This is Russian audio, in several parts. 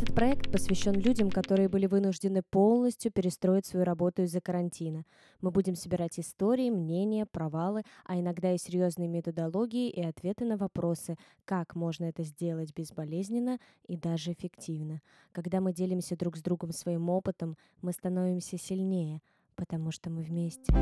Этот проект посвящен людям, которые были вынуждены полностью перестроить свою работу из-за карантина. Мы будем собирать истории, мнения, провалы, а иногда и серьезные методологии и ответы на вопросы, как можно это сделать безболезненно и даже эффективно. Когда мы делимся друг с другом своим опытом, мы становимся сильнее, потому что мы вместе.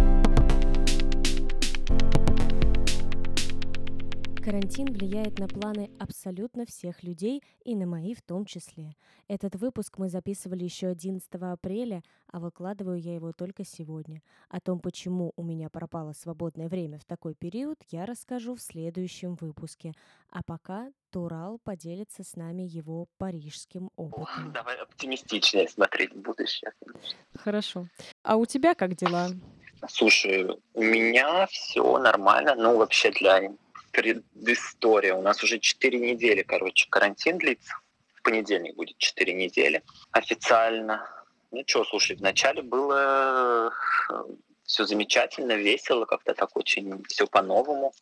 Карантин влияет на планы абсолютно всех людей и на мои в том числе. Этот выпуск мы записывали еще 11 апреля, а выкладываю я его только сегодня. О том, почему у меня пропало свободное время в такой период, я расскажу в следующем выпуске. А пока Турал поделится с нами его парижским опытом. Давай оптимистичнее смотреть в будущее. Хорошо. А у тебя как дела? Слушай, у меня все нормально. Ну, вообще для предыстория. У нас уже 4 недели, короче, карантин длится. В понедельник будет 4 недели официально. Ну что, слушай, вначале было э, все замечательно, весело, как-то так очень все по-новому.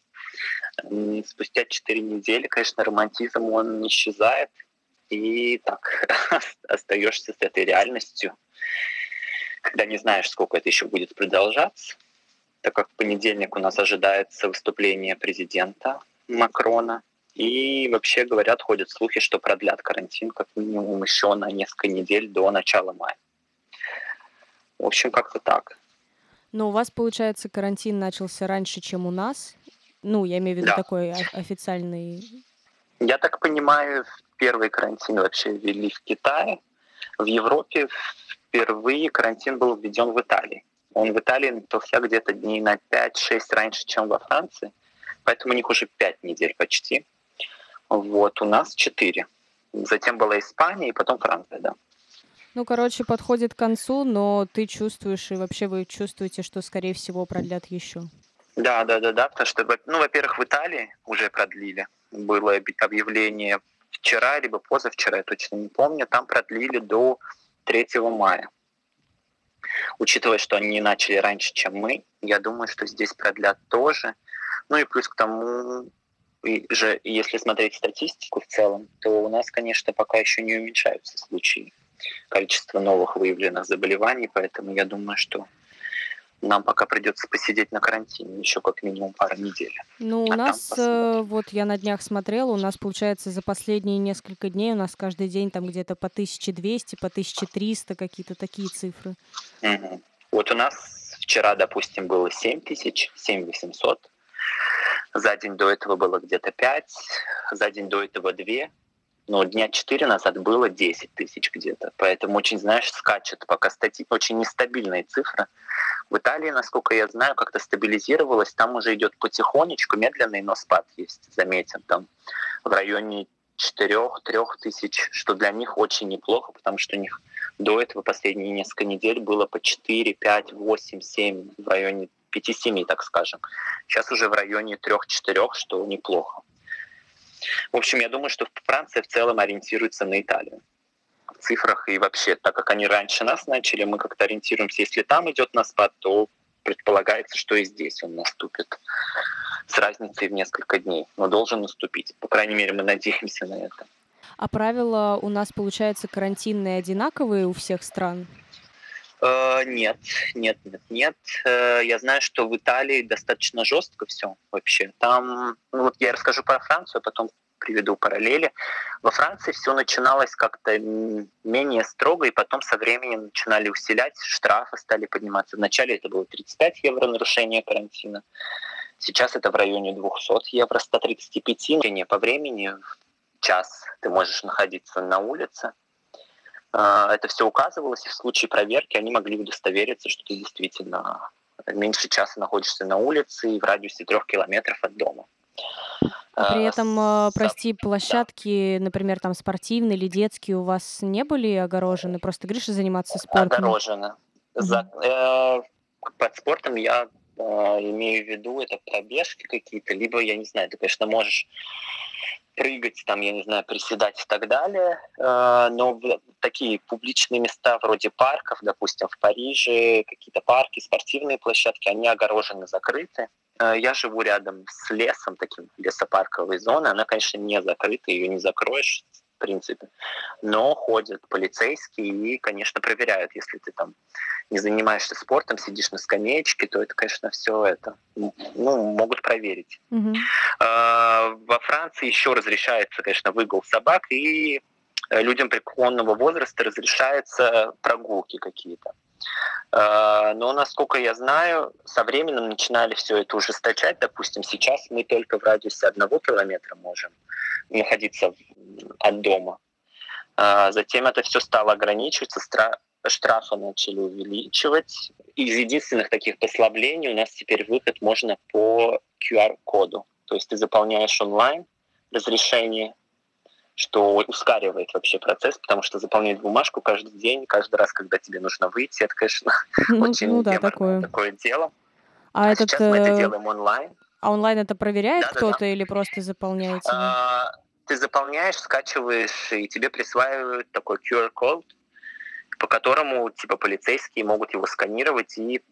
Спустя 4 недели, конечно, романтизм, он исчезает. И так остаешься с этой реальностью, когда не знаешь, сколько это еще будет продолжаться так как в понедельник у нас ожидается выступление президента Макрона. И вообще говорят, ходят слухи, что продлят карантин как минимум еще на несколько недель до начала мая. В общем, как-то так. Но у вас, получается, карантин начался раньше, чем у нас? Ну, я имею в виду да. такой официальный... Я так понимаю, первый карантин вообще ввели в Китае. В Европе впервые карантин был введен в Италии. Он в Италии начался где-то дней на 5-6 раньше, чем во Франции. Поэтому у них уже 5 недель почти. Вот, у нас 4. Затем была Испания и потом Франция, да. Ну, короче, подходит к концу, но ты чувствуешь, и вообще вы чувствуете, что, скорее всего, продлят еще. Да, да, да, да, потому что, ну, во-первых, в Италии уже продлили. Было объявление вчера, либо позавчера, я точно не помню, там продлили до 3 мая. Учитывая, что они начали раньше, чем мы, я думаю, что здесь продлят тоже. Ну и плюс к тому, и же, если смотреть статистику в целом, то у нас, конечно, пока еще не уменьшаются случаи количества новых выявленных заболеваний, поэтому я думаю, что нам пока придется посидеть на карантине еще как минимум пару недель. Ну, у а нас, э, вот я на днях смотрела, у нас, получается, за последние несколько дней у нас каждый день там где-то по 1200, по 1300, какие-то такие цифры. Угу. Вот у нас вчера, допустим, было 7 тысяч, 7 800. За день до этого было где-то 5, за день до этого 2, но дня 4 назад было 10 тысяч где-то. Поэтому очень, знаешь, скачет пока стати... очень нестабильные цифры. В Италии, насколько я знаю, как-то стабилизировалось. Там уже идет потихонечку, медленный, но спад есть, заметен. Там в районе 4-3 тысяч, что для них очень неплохо, потому что у них до этого последние несколько недель было по 4, 5, 8, 7, в районе 5-7, так скажем. Сейчас уже в районе 3-4, что неплохо. В общем, я думаю, что Франция в целом ориентируется на Италию цифрах и вообще, так как они раньше нас начали, мы как-то ориентируемся. Если там идет на спад, то предполагается, что и здесь он наступит с разницей в несколько дней, но должен наступить. По крайней мере, мы надеемся на это. А правила у нас, получается, карантинные одинаковые у всех стран? Э, нет, нет, нет, нет. Э, я знаю, что в Италии достаточно жестко все вообще. Там, ну вот я расскажу про Францию, а потом приведу параллели. Во Франции все начиналось как-то менее строго, и потом со временем начинали усилять, штрафы стали подниматься. Вначале это было 35 евро нарушение карантина, сейчас это в районе 200 евро, 135 по времени, час ты можешь находиться на улице. А, это все указывалось, и в случае проверки они могли удостовериться, что ты действительно меньше часа находишься на улице и в радиусе трех километров от дома. А при этом, э, прости, площадки, например, там спортивные или детские у вас не были огорожены? Просто говоришь, заниматься спортом? Огорожены. За, э, под спортом я э, имею в виду это пробежки какие-то, либо, я не знаю, ты, конечно, можешь прыгать, там, я не знаю, приседать и так далее, э, но в такие публичные места вроде парков, допустим, в Париже, какие-то парки, спортивные площадки, они огорожены, закрыты. Э, я живу рядом с лесом, таким лесопарковой зоной. Она, конечно, не закрыта, ее не закроешь в принципе. Но ходят полицейские и, конечно, проверяют, если ты там не занимаешься спортом, сидишь на скамеечке, то это, конечно, все это, ну, могут проверить. Угу. Во Франции еще разрешается, конечно, выгул собак, и людям преклонного возраста разрешаются прогулки какие-то. А, но, насколько я знаю, со временем начинали все это ужесточать. Допустим, сейчас мы только в радиусе одного километра можем находиться от дома. А, затем это все стало ограничиваться, штрафы начали увеличивать. Из единственных таких послаблений у нас теперь выход можно по QR-коду. То есть ты заполняешь онлайн разрешение, что ускоривает вообще процесс, потому что заполнять бумажку каждый день, каждый раз, когда тебе нужно выйти, это, конечно, ну, очень ну, да, такое. такое дело. А, а этот, сейчас мы это э, делаем онлайн. А онлайн это проверяет да, кто-то да, да. или просто заполняете? А, ты заполняешь, скачиваешь, и тебе присваивают такой QR-код, по которому типа полицейские могут его сканировать и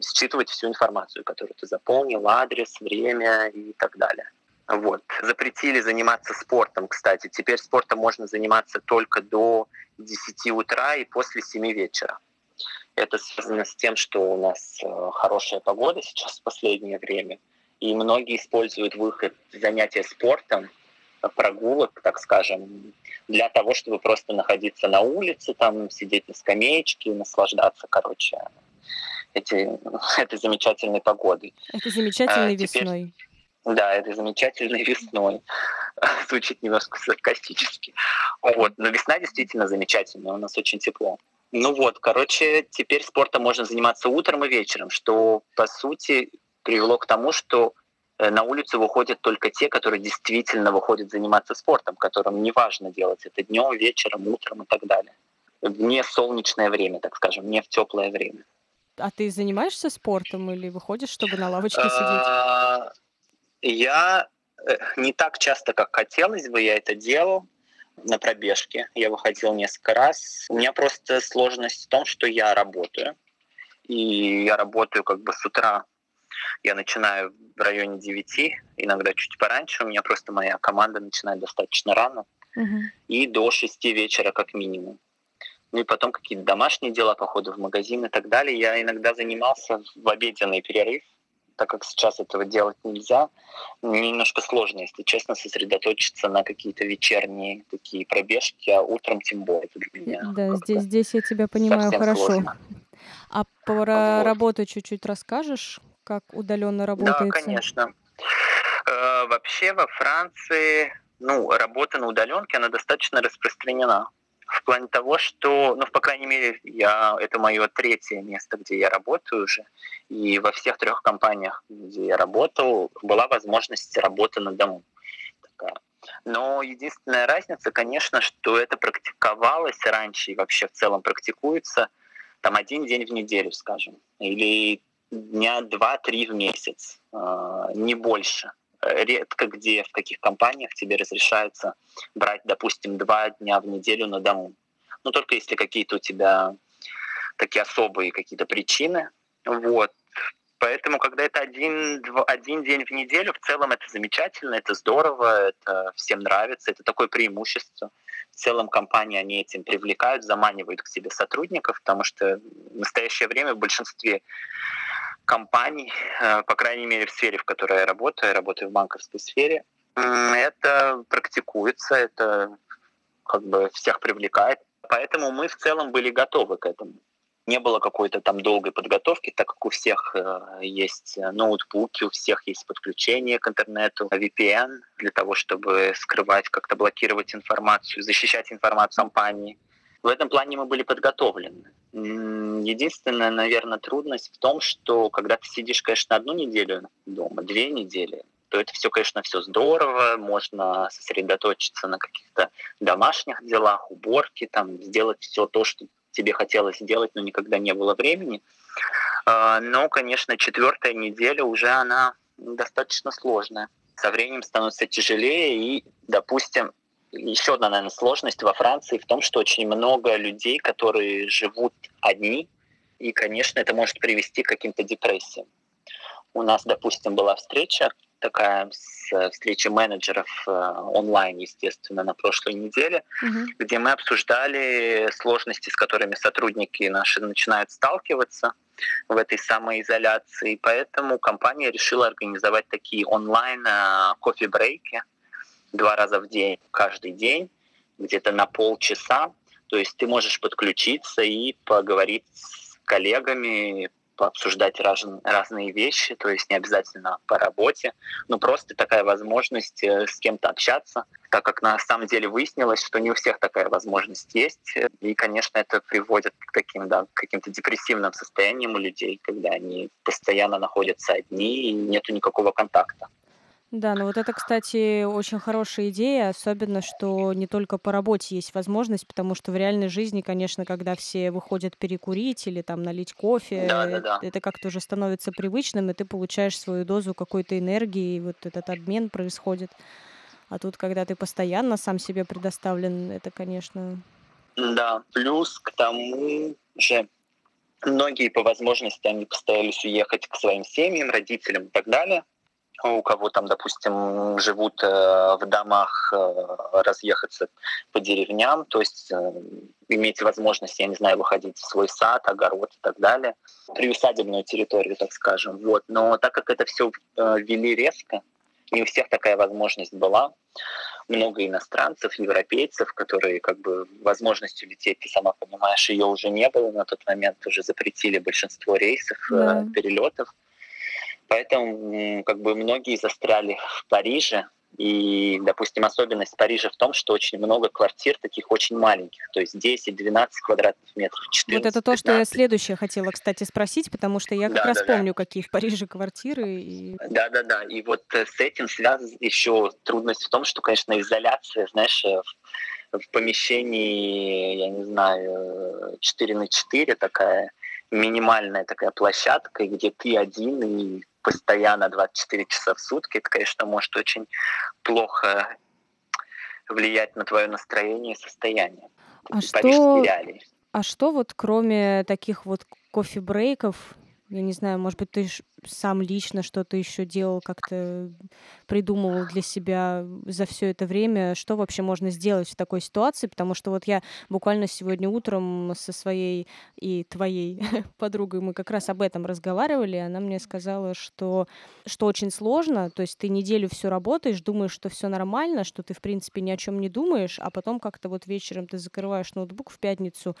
считывать всю информацию, которую ты заполнил, адрес, время и так далее. Вот. Запретили заниматься спортом, кстати. Теперь спортом можно заниматься только до 10 утра и после 7 вечера. Это связано с тем, что у нас э, хорошая погода сейчас в последнее время, и многие используют выход занятия спортом, прогулок, так скажем, для того, чтобы просто находиться на улице, там сидеть на скамеечке, наслаждаться, короче, эти, этой замечательной погодой. Это замечательной а, весной. Теперь, да, это замечательной весной. Звучит немножко саркастически. Вот. Но весна действительно замечательная, у нас очень тепло. Ну вот, короче, теперь спортом можно заниматься утром и вечером, что, по сути, привело к тому, что э, на улицу выходят только те, которые действительно выходят заниматься спортом, которым не важно делать это днем, вечером, утром и так далее. В не солнечное время, так скажем, не в теплое время. А ты занимаешься спортом или выходишь, чтобы на лавочке сидеть? Я э, не так часто, как хотелось бы, я это делал на пробежке. Я выходил несколько раз. У меня просто сложность в том, что я работаю. И я работаю как бы с утра. Я начинаю в районе 9, иногда чуть пораньше. У меня просто моя команда начинает достаточно рано. Uh-huh. И до 6 вечера как минимум. Ну и потом какие-то домашние дела, походы в магазин и так далее. Я иногда занимался в обеденный перерыв так как сейчас этого делать нельзя, немножко сложно, если честно, сосредоточиться на какие-то вечерние такие пробежки, а утром тем более для меня. Да, здесь, здесь я тебя понимаю хорошо. Сложно. А про вот. работу чуть-чуть расскажешь, как удаленно работается? Да, конечно. Э, вообще во Франции, ну, работа на удаленке, она достаточно распространена в плане того, что, ну, по крайней мере, я, это мое третье место, где я работаю уже, и во всех трех компаниях, где я работал, была возможность работы на дому. Такая. Но единственная разница, конечно, что это практиковалось раньше и вообще в целом практикуется там один день в неделю, скажем, или дня два-три в месяц, а, не больше редко где, в каких компаниях тебе разрешается брать, допустим, два дня в неделю на дому. Ну, только если какие-то у тебя такие особые какие-то причины. Вот. Поэтому, когда это один, два, один день в неделю, в целом это замечательно, это здорово, это всем нравится, это такое преимущество. В целом компании они этим привлекают, заманивают к себе сотрудников, потому что в настоящее время в большинстве компаний, э, по крайней мере в сфере, в которой я работаю, я работаю в банковской сфере, это практикуется, это как бы всех привлекает. Поэтому мы в целом были готовы к этому. Не было какой-то там долгой подготовки, так как у всех э, есть ноутбуки, у всех есть подключение к интернету, VPN для того, чтобы скрывать, как-то блокировать информацию, защищать информацию компании. В этом плане мы были подготовлены. Единственная, наверное, трудность в том, что когда ты сидишь, конечно, одну неделю дома, две недели, то это все, конечно, все здорово, можно сосредоточиться на каких-то домашних делах, уборке, там, сделать все то, что тебе хотелось сделать, но никогда не было времени. А, но, конечно, четвертая неделя уже она достаточно сложная. Со временем становится тяжелее, и, допустим, еще одна, наверное, сложность во Франции в том, что очень много людей, которые живут одни, и, конечно, это может привести к каким-то депрессиям. У нас, допустим, была встреча такая с встречи менеджеров э, онлайн, естественно, на прошлой неделе, угу. где мы обсуждали сложности, с которыми сотрудники наши начинают сталкиваться в этой самоизоляции. Поэтому компания решила организовать такие онлайн э, кофе-брейки два раза в день, каждый день, где-то на полчаса. То есть ты можешь подключиться и поговорить с коллегами, пообсуждать раз, разные вещи, то есть не обязательно по работе, но просто такая возможность э, с кем-то общаться, так как на самом деле выяснилось, что не у всех такая возможность есть, и, конечно, это приводит к таким, да, каким-то депрессивным состояниям у людей, когда они постоянно находятся одни и нету никакого контакта. Да, ну вот это, кстати, очень хорошая идея, особенно, что не только по работе есть возможность, потому что в реальной жизни, конечно, когда все выходят перекурить или там налить кофе, Да, да, да. это как-то уже становится привычным, и ты получаешь свою дозу какой-то энергии, и вот этот обмен происходит. А тут, когда ты постоянно сам себе предоставлен, это, конечно... Да, плюс к тому же многие по возможности они постарались уехать к своим семьям, родителям и так далее у кого там, допустим, живут э, в домах, э, разъехаться по деревням, то есть э, иметь возможность, я не знаю, выходить в свой сад, огород и так далее, приусадебную территорию, так скажем. Вот. Но так как это все ввели резко, не у всех такая возможность была. Много иностранцев, европейцев, которые как бы возможностью лететь, ты сама понимаешь, ее уже не было на тот момент, уже запретили большинство рейсов, да. перелетов. Поэтому как бы многие застряли в Париже, и, допустим, особенность Парижа в том, что очень много квартир таких очень маленьких, то есть 10-12 квадратных метров, 14 Вот это то, 15. что я следующее хотела, кстати, спросить, потому что я как да, раз да, помню, да. какие в Париже квартиры. И... Да-да-да, и вот э, с этим связана еще трудность в том, что, конечно, изоляция, знаешь, э, в помещении, я не знаю, 4 на 4 такая, минимальная такая площадка, где ты один и постоянно 24 часа в сутки, это, конечно, может очень плохо влиять на твое настроение и состояние. А что, а что вот кроме таких вот кофе-брейков, я не знаю, может быть, ты сам лично что-то еще делал, как-то придумывал для себя за все это время, что вообще можно сделать в такой ситуации, потому что вот я буквально сегодня утром со своей и твоей подругой мы как раз об этом разговаривали, она мне сказала, что, что очень сложно, то есть ты неделю все работаешь, думаешь, что все нормально, что ты, в принципе, ни о чем не думаешь, а потом как-то вот вечером ты закрываешь ноутбук в пятницу,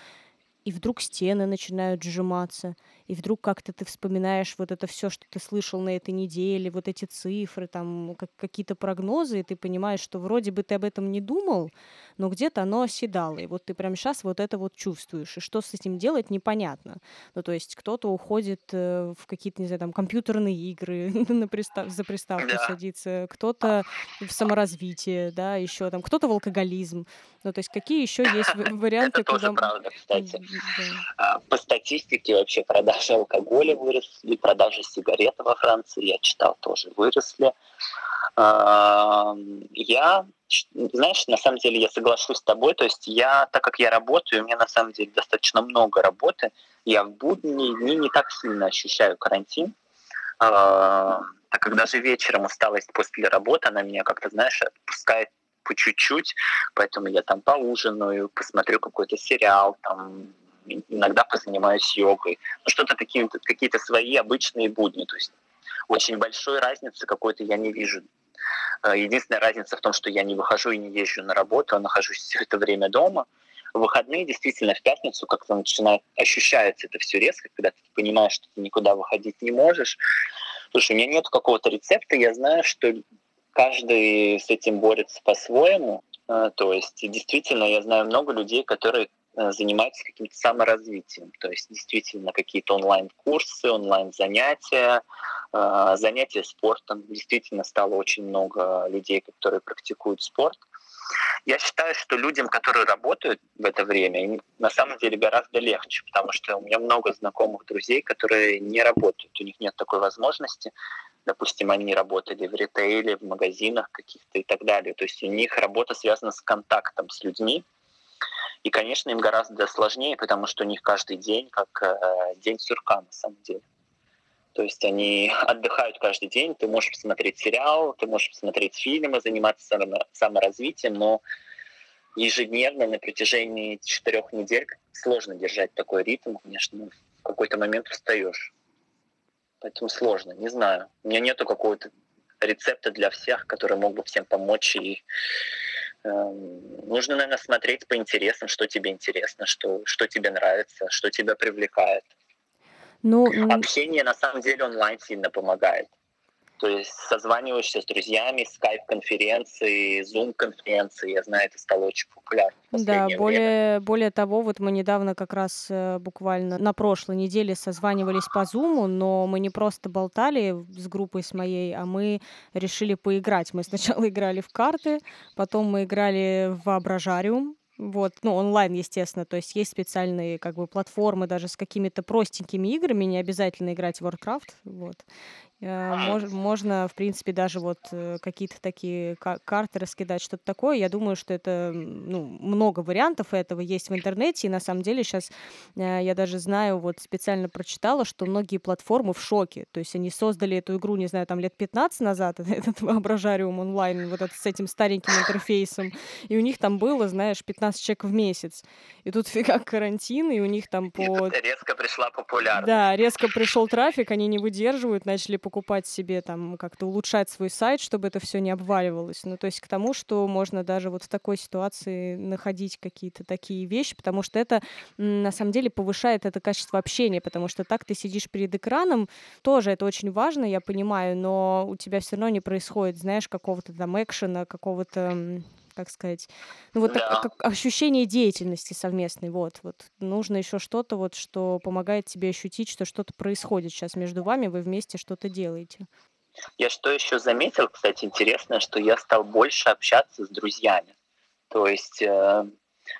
и вдруг стены начинают сжиматься, и вдруг как-то ты вспоминаешь вот это все, что ты слышал на этой неделе, вот эти цифры, там как, какие-то прогнозы, и ты понимаешь, что вроде бы ты об этом не думал, но где-то оно оседало, и вот ты прямо сейчас вот это вот чувствуешь, и что с этим делать, непонятно. Ну, то есть кто-то уходит э, в какие-то, не знаю, там, компьютерные игры, на пристав... за приставку да. садится, кто-то в саморазвитие, да, еще там, кто-то в алкоголизм. Ну, то есть какие еще есть варианты? Это тоже правда, кстати. А, по статистике вообще продажи алкоголя выросли, продажи сигарет во Франции, я читал, тоже выросли. А, я, знаешь, на самом деле я соглашусь с тобой, то есть я, так как я работаю, у меня на самом деле достаточно много работы, я в будние дни не так сильно ощущаю карантин, а, так как даже вечером усталость после работы, она меня как-то, знаешь, отпускает по чуть-чуть, поэтому я там поужинаю, посмотрю какой-то сериал, там иногда позанимаюсь йогой. Ну, что-то какие-то, какие-то свои обычные будни. То есть очень большой разницы какой-то я не вижу. Э, единственная разница в том, что я не выхожу и не езжу на работу, а нахожусь все это время дома. В выходные действительно в пятницу как-то начинает ощущается это все резко, когда ты понимаешь, что ты никуда выходить не можешь. Слушай, у меня нет какого-то рецепта, я знаю, что каждый с этим борется по-своему. Э, то есть действительно я знаю много людей, которые занимаются каким-то саморазвитием, то есть действительно какие-то онлайн-курсы, онлайн-занятия, э, занятия спортом. Действительно стало очень много людей, которые практикуют спорт. Я считаю, что людям, которые работают в это время, им на самом деле гораздо легче, потому что у меня много знакомых друзей, которые не работают, у них нет такой возможности. Допустим, они работали в ритейле, в магазинах каких-то и так далее. То есть у них работа связана с контактом с людьми, и, конечно, им гораздо сложнее, потому что у них каждый день как э, день сурка на самом деле. То есть они отдыхают каждый день, ты можешь посмотреть сериал, ты можешь посмотреть фильмы, заниматься саморазвитием, но ежедневно на протяжении четырех недель сложно держать такой ритм, конечно, ну, в какой-то момент устаешь. Поэтому сложно, не знаю. У меня нету какого-то рецепта для всех, который мог бы всем помочь. И нужно, наверное, смотреть по интересам, что тебе интересно, что, что тебе нравится, что тебя привлекает. Ну, Общение на самом деле онлайн сильно помогает. То есть созваниваешься с друзьями, скайп-конференции, зум-конференции, я знаю, это стало очень популярно. Да, более, более того, вот мы недавно как раз э, буквально на прошлой неделе созванивались по зуму, но мы не просто болтали с группой с моей, а мы решили поиграть. Мы сначала играли в карты, потом мы играли в воображариум, вот, ну, онлайн, естественно, то есть есть специальные как бы платформы даже с какими-то простенькими играми, не обязательно играть в Warcraft, вот. Э, мож, можно, в принципе, даже вот э, какие-то такие карты раскидать, что-то такое. Я думаю, что это, ну, много вариантов этого есть в интернете, и на самом деле сейчас э, я даже знаю, вот специально прочитала, что многие платформы в шоке, то есть они создали эту игру, не знаю, там лет 15 назад, этот воображариум онлайн, вот этот с этим стареньким интерфейсом, и у них там было, знаешь, 15 человек в месяц, и тут фига карантин, и у них там по... резко пришла популярность. Да, резко пришел трафик, они не выдерживают, начали покупать себе там, как-то улучшать свой сайт, чтобы это все не обваливалось. Ну, то есть к тому, что можно даже вот в такой ситуации находить какие-то такие вещи, потому что это на самом деле повышает это качество общения, потому что так ты сидишь перед экраном, тоже это очень важно, я понимаю, но у тебя все равно не происходит, знаешь, какого-то там экшена, какого-то как сказать, ну вот да. так, как ощущение деятельности совместной, вот, вот нужно еще что-то вот, что помогает тебе ощутить, что что-то происходит сейчас между вами, вы вместе что-то делаете. Я что еще заметил, кстати, интересно, что я стал больше общаться с друзьями. То есть, э,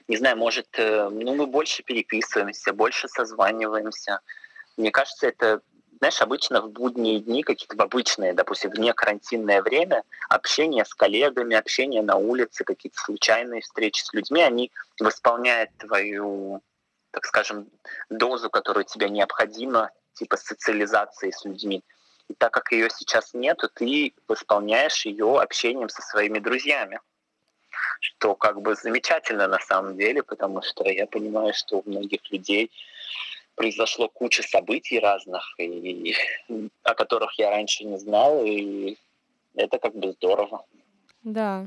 не знаю, может, э, ну мы больше переписываемся, больше созваниваемся. Мне кажется, это знаешь, обычно в будние дни, какие-то обычные, допустим, вне карантинное время, общение с коллегами, общение на улице, какие-то случайные встречи с людьми, они восполняют твою, так скажем, дозу, которая тебе необходима, типа социализации с людьми. И так как ее сейчас нет, ты восполняешь ее общением со своими друзьями. Что как бы замечательно на самом деле, потому что я понимаю, что у многих людей произошло куча событий разных, и, о которых я раньше не знал, и это как бы здорово. Да.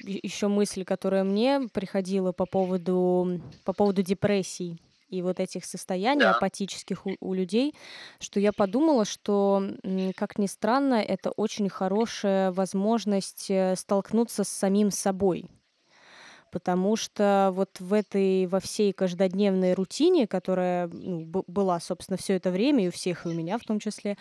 Еще мысль, которая мне приходила по поводу, по поводу депрессий и вот этих состояний да. апатических у, у людей, что я подумала, что, как ни странно, это очень хорошая возможность э, столкнуться с самим собой потому что вот в этой, во всей каждодневной рутине, которая ну, была, собственно, все это время, и у всех, и у меня в том числе,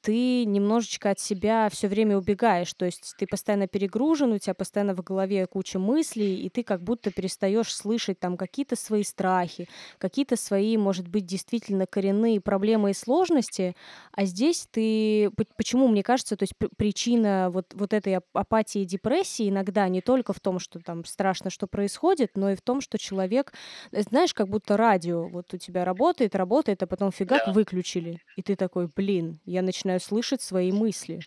ты немножечко от себя все время убегаешь, то есть ты постоянно перегружен, у тебя постоянно в голове куча мыслей, и ты как будто перестаешь слышать там какие-то свои страхи, какие-то свои, может быть, действительно коренные проблемы и сложности, а здесь ты, почему, мне кажется, то есть причина вот, вот этой апатии и депрессии иногда не только в том, что там страшно, что происходит, но и в том, что человек, э, знаешь, как будто радио вот у тебя работает, работает, а потом фигак да. выключили. И ты такой, блин, я начинаю слышать свои мысли.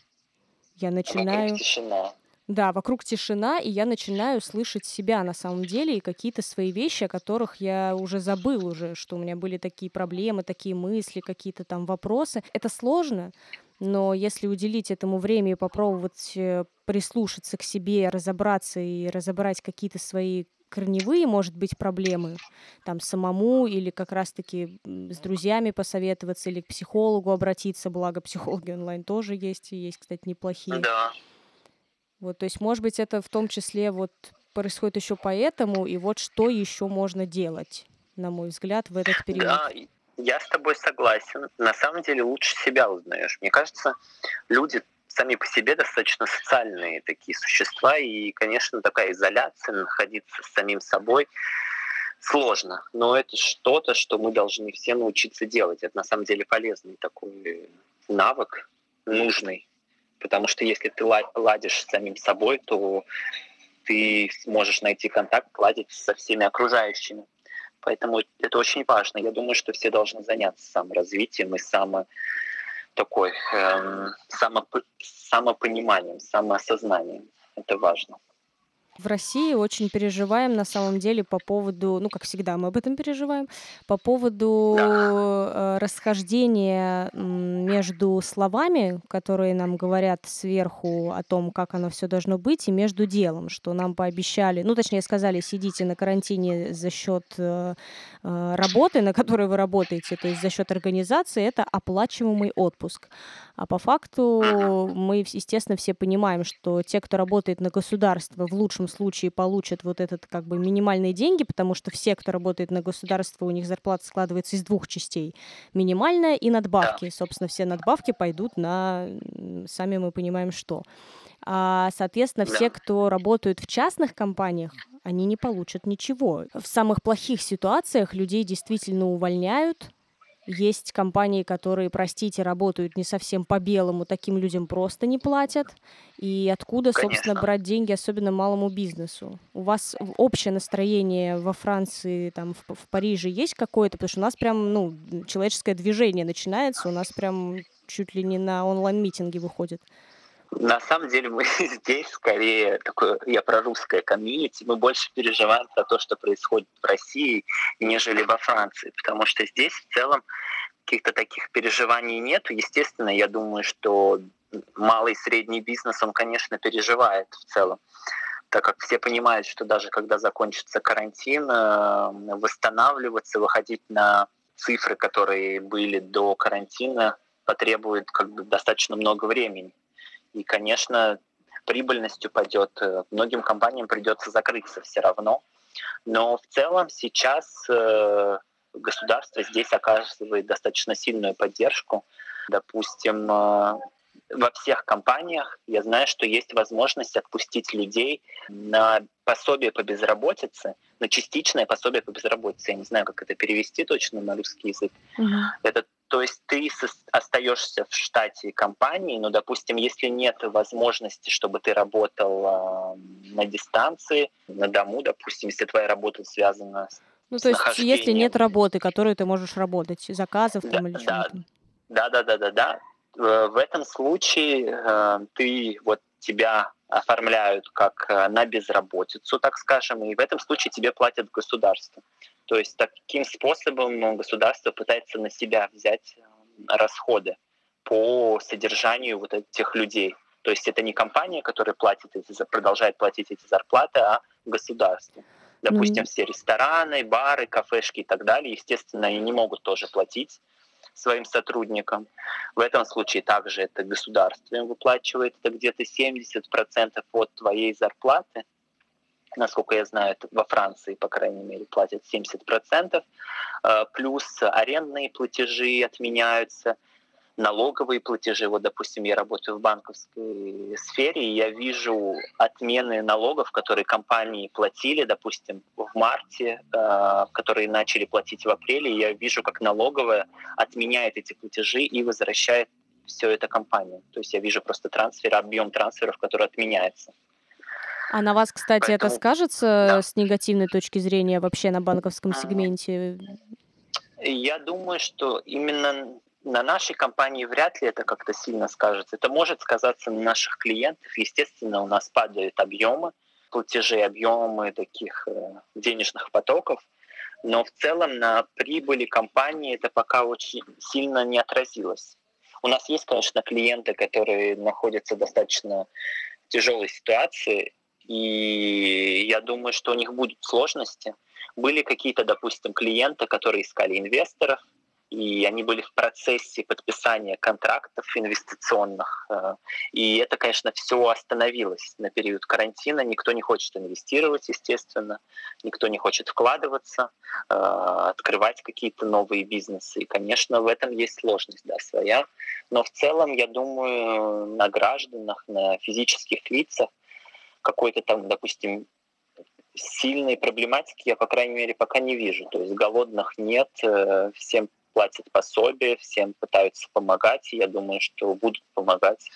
Я начинаю... Вокруг тишина. Да, вокруг тишина, и я начинаю слышать себя на самом деле и какие-то свои вещи, о которых я уже забыл уже, что у меня были такие проблемы, такие мысли, какие-то там вопросы. Это сложно, но если уделить этому время и попробовать э, прислушаться к себе, разобраться и разобрать какие-то свои корневые, может быть, проблемы, там, самому или как раз-таки с друзьями посоветоваться или к психологу обратиться, благо психологи онлайн тоже есть, и есть, кстати, неплохие. Да. Вот, то есть, может быть, это в том числе вот происходит еще поэтому, и вот что еще можно делать, на мой взгляд, в этот период. Да, я с тобой согласен. На самом деле лучше себя узнаешь. Мне кажется, люди сами по себе достаточно социальные такие существа, и, конечно, такая изоляция, находиться с самим собой сложно, но это что-то, что мы должны все научиться делать. Это на самом деле полезный такой навык, нужный, потому что если ты ладишь с самим собой, то ты сможешь найти контакт, ладить со всеми окружающими. Поэтому это очень важно. Я думаю, что все должны заняться саморазвитием и само такой эм, самоп... самопониманием, самоосознанием. Это важно. В России очень переживаем на самом деле по поводу, ну, как всегда, мы об этом переживаем, по поводу э, расхождения между словами, которые нам говорят сверху о том, как оно все должно быть, и между делом, что нам пообещали, ну, точнее сказали, сидите на карантине за счет э, э, работы, на которой вы работаете, то есть за счет организации, это оплачиваемый отпуск. А по факту мы, естественно, все понимаем, что те, кто работает на государство, в лучшем случае получат вот этот как бы минимальные деньги, потому что все, кто работает на государство, у них зарплата складывается из двух частей. Минимальная и надбавки. Собственно, все надбавки пойдут на, сами мы понимаем, что. А, соответственно, все, кто работают в частных компаниях, они не получат ничего. В самых плохих ситуациях людей действительно увольняют, есть компании, которые, простите, работают не совсем по-белому, таким людям просто не платят. И откуда, Конечно. собственно, брать деньги, особенно малому бизнесу? У вас общее настроение во Франции, там, в, в Париже есть какое-то? Потому что у нас прям, ну, человеческое движение начинается, у нас прям чуть ли не на онлайн-митинги выходит. На самом деле мы здесь скорее, такое, я про русское комьюнити, мы больше переживаем за то, что происходит в России, нежели во Франции, потому что здесь в целом каких-то таких переживаний нет. Естественно, я думаю, что малый и средний бизнес, он, конечно, переживает в целом, так как все понимают, что даже когда закончится карантин, э, восстанавливаться, выходить на цифры, которые были до карантина, потребует как бы достаточно много времени. И, конечно, прибыльность упадет. Многим компаниям придется закрыться все равно. Но в целом сейчас э, государство здесь оказывает достаточно сильную поддержку. Допустим, э, во всех компаниях я знаю, что есть возможность отпустить людей на пособие по безработице, на частичное пособие по безработице. Я не знаю, как это перевести точно на русский язык. Угу. Это то есть ты остаешься в штате компании, но, допустим, если нет возможности, чтобы ты работал э, на дистанции, на дому, допустим, если твоя работа связана с Ну, то есть, если нет работы, которую ты можешь работать, заказов да, там или да, чего-то. Да, да, да, да, да. В этом случае э, ты вот тебя оформляют как э, на безработицу, так скажем, и в этом случае тебе платят государство. То есть таким способом государство пытается на себя взять э, расходы по содержанию вот этих людей. То есть это не компания, которая платит эти, продолжает платить эти зарплаты, а государство. Допустим, mm-hmm. все рестораны, бары, кафешки и так далее, естественно, они не могут тоже платить своим сотрудникам. В этом случае также это государство им выплачивает, это где-то 70% от твоей зарплаты. Насколько я знаю, это во Франции, по крайней мере, платят 70%, э, плюс арендные платежи отменяются, налоговые платежи. Вот, допустим, я работаю в банковской сфере, и я вижу отмены налогов, которые компании платили, допустим, в марте, э, которые начали платить в апреле. И я вижу, как налоговая отменяет эти платежи и возвращает все это компании. То есть я вижу просто трансфер, объем трансферов, который отменяется. А на вас, кстати, Поэтому, это скажется да. с негативной точки зрения вообще на банковском сегменте? Я думаю, что именно на нашей компании вряд ли это как-то сильно скажется. Это может сказаться на наших клиентах. Естественно, у нас падают объемы платежей, объемы таких э, денежных потоков. Но в целом на прибыли компании это пока очень сильно не отразилось. У нас есть, конечно, клиенты, которые находятся в достаточно тяжелой ситуации, и я думаю, что у них будут сложности. Были какие-то, допустим, клиенты, которые искали инвесторов, и они были в процессе подписания контрактов инвестиционных. Э, и это, конечно, все остановилось на период карантина. Никто не хочет инвестировать, естественно, никто не хочет вкладываться, э, открывать какие-то новые бизнесы. И, конечно, в этом есть сложность да, своя. Но в целом, я думаю, на гражданах, на физических лицах какой-то там, допустим, сильной проблематики я, по крайней мере, пока не вижу. То есть голодных нет, э, всем платят пособие, всем пытаются помогать, и я думаю, что будут помогать.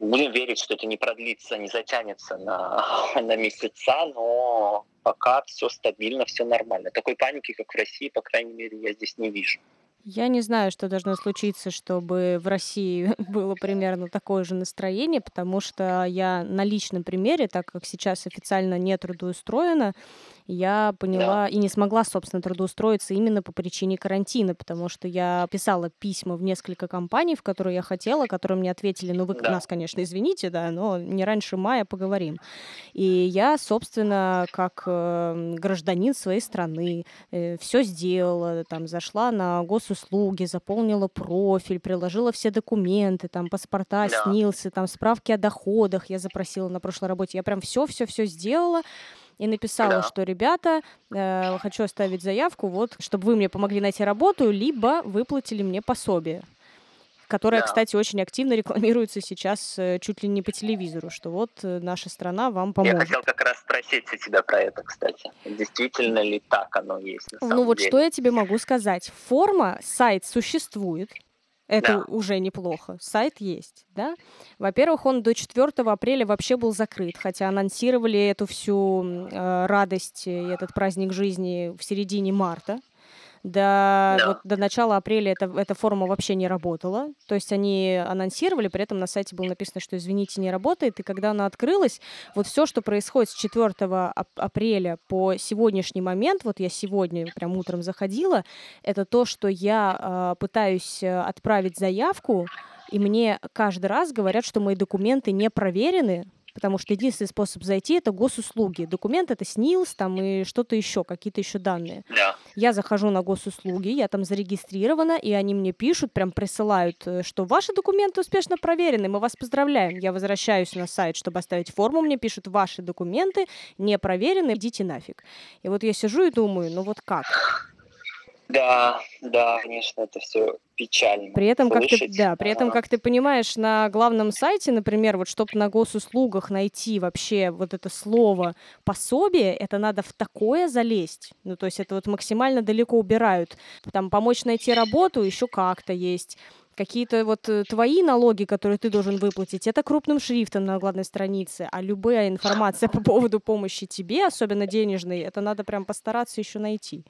Будем верить, что это не продлится, не затянется на, на месяца, но пока все стабильно, все нормально. Такой паники, как в России, по крайней мере, я здесь не вижу. Я не знаю, что должно случиться, чтобы в России было примерно такое же настроение, потому что я на личном примере, так как сейчас официально не трудоустроена, я поняла и не смогла, собственно, трудоустроиться именно по причине карантина, потому что я писала письма в несколько компаний, в которые я хотела, которые мне ответили, ну вы Да. нас, конечно, извините, да, но не раньше мая поговорим. И я, собственно, как э, гражданин своей страны, все сделала, там, зашла на госуслуги, заполнила профиль, приложила все документы, там, паспорта, Да. снился, там, справки о доходах я запросила на прошлой работе. Я прям все-все-все сделала и написала, Да. что, ребята, э, хочу оставить заявку, вот, чтобы вы мне помогли найти работу, либо выплатили мне пособие которая, Да. кстати, очень активно рекламируется сейчас э, чуть ли не по телевизору, что вот э, наша страна вам Я поможет. хотел как раз спросить у тебя про это, кстати. Действительно ли так оно есть на Ну самом вот деле? что я тебе могу сказать. Форма, сайт существует. Это Да. уже неплохо. Сайт есть, да? Во-первых, он до 4 апреля вообще был закрыт, хотя анонсировали эту всю э, радость и этот праздник жизни в середине марта. До, Да. вот, до начала апреля эта, эта форма вообще не работала. То есть они анонсировали, при этом на сайте было написано, что, извините, не работает. И когда она открылась, вот все, что происходит с 4 ап- апреля по сегодняшний момент, вот я сегодня прям утром заходила, это то, что я а, пытаюсь э, отправить заявку, и мне каждый раз говорят, что мои документы не проверены, потому что единственный способ зайти это госуслуги. Документ это СНИЛС там и что-то еще, какие-то еще данные. Да. Я захожу на госуслуги, я там зарегистрирована, и они мне пишут, прям присылают, э, что ваши документы успешно проверены, мы вас поздравляем. Я возвращаюсь на сайт, чтобы оставить форму, мне пишут, ваши документы не проверены, идите нафиг. И вот я сижу и думаю, ну вот как? Да, да, конечно, это все печально. При этом, как ты, да, при этом, как ты понимаешь, на главном сайте, например, вот чтобы на госуслугах найти вообще вот это слово пособие, это надо в такое залезть. Ну, то есть это вот максимально далеко убирают. Там помочь найти работу еще как-то есть. Какие-то вот э, твои налоги, которые ты должен выплатить, это крупным шрифтом на главной странице, а любая информация по поводу помощи тебе, особенно денежной, это надо прям постараться еще найти.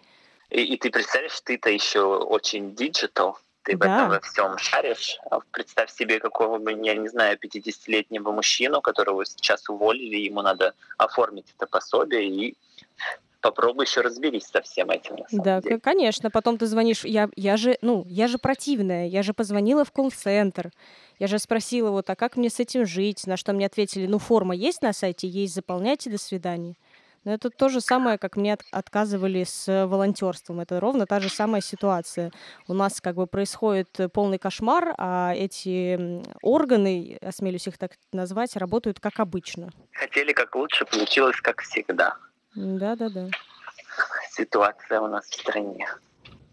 И, и ты представляешь, ты-то еще очень digital, ты в Да. этом во всем шаришь. А Представь себе какого-нибудь, я не знаю, 50-летнего мужчину, которого сейчас уволили, ему надо оформить это пособие и попробуй еще разберись со всем этим. Да, деле. конечно. Потом ты звонишь. Я, я же, ну, я же противная. Я же позвонила в колл-центр. Я же спросила вот, а как мне с этим жить? На что мне ответили, ну, форма есть на сайте, есть, заполняйте, до свидания. Но это то же самое, как мне от- отказывали с волонтерством. Это ровно та же самая ситуация. У нас как бы происходит э, полный кошмар, а эти органы, осмелюсь их так назвать, работают как обычно. Хотели как лучше, получилось как всегда. Да-да-да. Ситуация у нас в стране.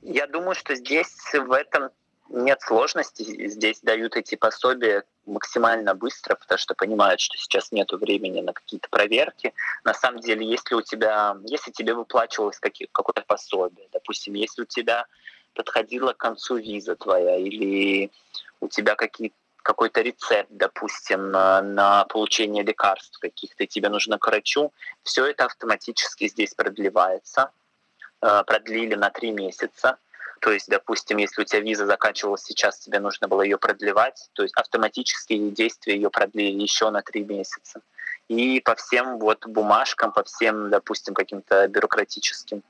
Я думаю, что здесь в этом нет сложности. Здесь дают эти пособия максимально быстро, потому что понимают, что сейчас нет времени на какие-то проверки. На самом деле, если у тебя, если тебе выплачивалось какие- какое-то пособие, допустим, если у тебя подходила к концу виза твоя, или у тебя какие какой-то рецепт, допустим, на, на получение лекарств каких-то, тебе нужно к врачу, все это автоматически здесь продлевается. Э, Продлили на три месяца. То есть, допустим, если у тебя виза заканчивалась сейчас, тебе нужно было ее продлевать, то есть автоматически действия ее продлили еще на три месяца. И по всем вот бумажкам, по всем, допустим, каким-то бюрократическим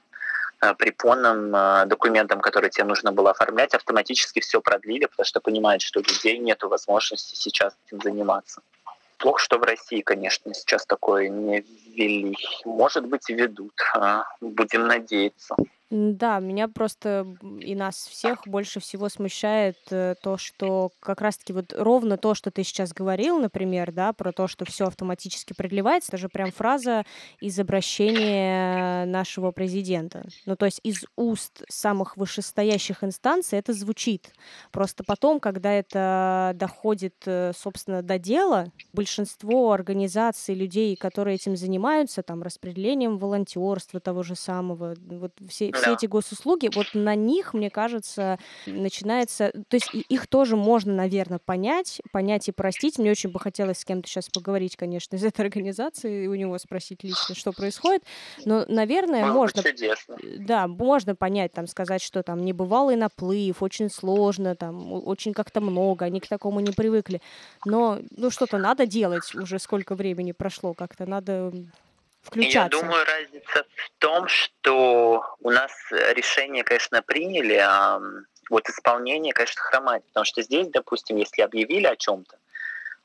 э, препонам, э, документам, которые тебе нужно было оформлять, автоматически все продлили, потому что понимают, что у людей нет возможности сейчас этим заниматься. Плохо, что в России, конечно, сейчас такое не ввели. Может быть, ведут. А, Будем надеяться. Да, меня просто и нас всех больше всего смущает э, то, что как раз-таки вот ровно то, что ты сейчас говорил, например, да, про то, что все автоматически продлевается, это же прям фраза из обращения нашего президента. Ну, то есть из уст самых вышестоящих инстанций это звучит. Просто потом, когда это доходит, э, собственно, до дела, большинство организаций, людей, которые этим занимаются, там, распределением волонтерства того же самого, вот все. Все эти госуслуги, вот на них, мне кажется, начинается... То есть их тоже можно, наверное, понять, понять и простить. Мне очень бы хотелось с кем-то сейчас поговорить, конечно, из этой организации, и у него спросить лично, что происходит. Но, наверное, Было бы можно чудесно. Э, да, можно понять, там, сказать, что там небывалый наплыв, очень сложно, там, очень как-то много, они к такому не привыкли. Но, ну, что-то надо делать, уже сколько времени прошло, как-то надо включаться. Я думаю, разница в том, что у нас решение, конечно, приняли, а вот исполнение, конечно, хромает. Потому что здесь, допустим, если объявили о чем-то,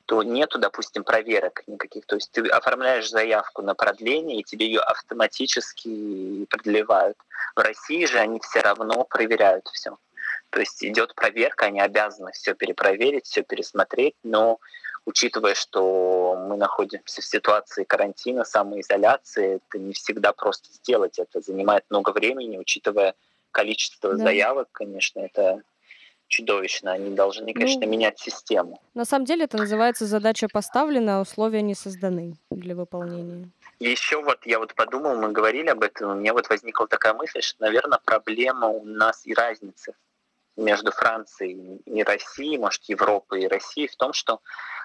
то нету, допустим, проверок никаких. То есть ты оформляешь заявку на продление, и тебе ее автоматически продлевают. В России же они все равно проверяют все. То есть идет проверка, они обязаны все перепроверить, все пересмотреть, но учитывая, что мы находимся в ситуации карантина, самоизоляции, это не всегда просто сделать. Это занимает много времени, учитывая количество Да. заявок, конечно, это чудовищно. Они должны, конечно, Ну, менять систему. на самом деле это называется задача поставлена, а условия не созданы для выполнения. Еще вот я вот подумал, мы говорили об этом, у меня вот возникла такая мысль, что, наверное, проблема у нас и разница между Францией и Россией, может, Европой и Россией в том, что,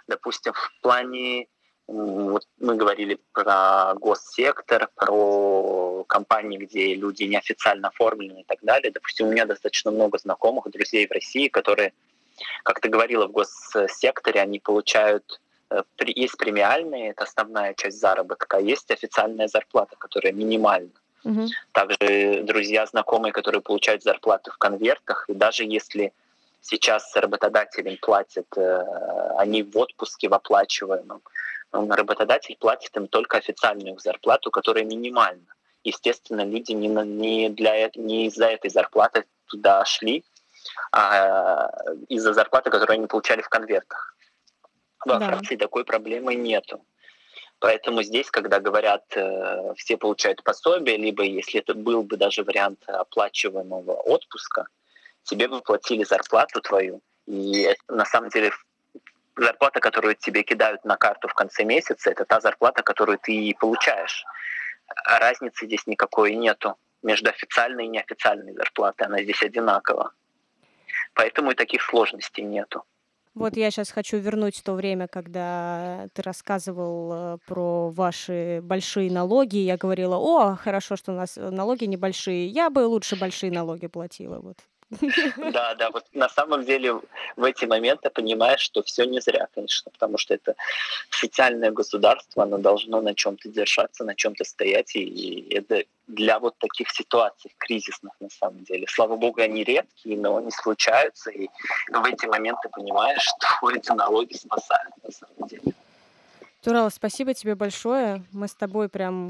допустим, в плане, вот мы говорили про госсектор, про компании, где люди неофициально оформлены и так далее. Допустим, у меня достаточно много знакомых, друзей в России, которые, как ты говорила, в госсекторе они получают э, есть премиальные, это основная часть заработка, а есть официальная зарплата, которая минимальна. Также друзья, знакомые, которые получают зарплаты в конвертах, и даже если сейчас работодателям платят, э, они в отпуске в оплачиваемом, работодатель платит им только официальную зарплату, которая минимальна. Естественно, люди не, не, для, э- не из-за этой зарплаты туда шли, а из-за зарплаты, которую они получали в конвертах. Во Да. Франции такой проблемы нету. Поэтому здесь, когда говорят, э, все получают пособие, либо если это был бы даже вариант оплачиваемого отпуска, тебе бы платили зарплату твою. И на самом деле зарплата, которую тебе кидают на карту в конце месяца, это та зарплата, которую ты получаешь. А разницы здесь никакой нету между официальной и неофициальной зарплатой. Она здесь одинакова. Поэтому и таких сложностей нету. Вот я сейчас хочу вернуть то время, когда ты рассказывал э, про ваши большие налоги. Я говорила, о, хорошо, что у нас налоги небольшие. Я бы лучше большие налоги платила. Вот. Да, да, вот на самом деле в эти моменты понимаешь, что все не зря, конечно, потому что это социальное государство, оно должно на чем-то держаться, на чем-то стоять, и это для вот таких ситуаций кризисных на самом деле. Слава богу, они редкие, но они случаются, и в эти моменты понимаешь, что эти налоги спасают на самом деле. Турал, спасибо тебе большое. Мы с тобой прям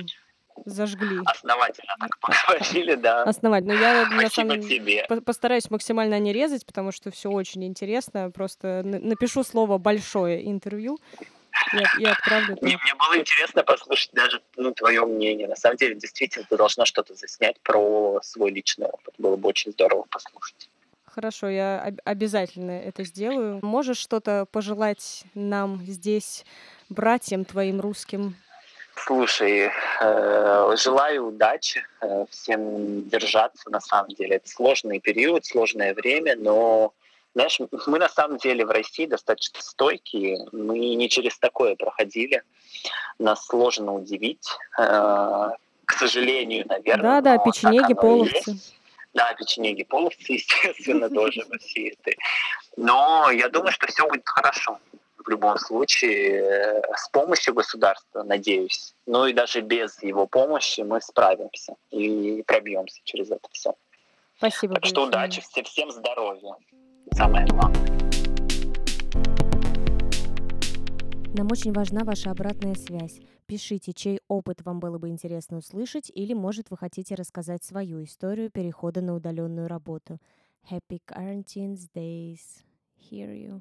зажгли. Основательно так поговорили, да. Основать. Но я на Спасибо самом тебе. по- постараюсь максимально не резать, потому что все очень интересно. Просто напишу слово большое интервью и, и отправлю. Не, мне было интересно послушать даже ну, твое мнение. На самом деле, действительно, ты должна что-то заснять про свой личный опыт. Было бы очень здорово послушать. Хорошо, я об- обязательно это сделаю. Можешь что-то пожелать нам здесь, братьям твоим русским? Слушай, э, желаю удачи, э, всем держаться на самом деле. Это сложный период, сложное время, но знаешь, мы на самом деле в России достаточно стойкие, мы не через такое проходили, нас сложно удивить, э, к сожалению, наверное. Но так печенеги, половцы. Да, печенеги, половцы, естественно, тоже всей этой. Но я думаю, что все будет хорошо в любом случае э, с помощью государства, надеюсь. Ну и даже без его помощи мы справимся и пробьемся через это все. Спасибо Так что удачи, всем, всем здоровья. Самое главное. Нам очень важна ваша обратная связь. Пишите, чей опыт вам было бы интересно услышать, или, может, вы хотите рассказать свою историю перехода на удаленную работу. Happy Quarantine Days. hear you.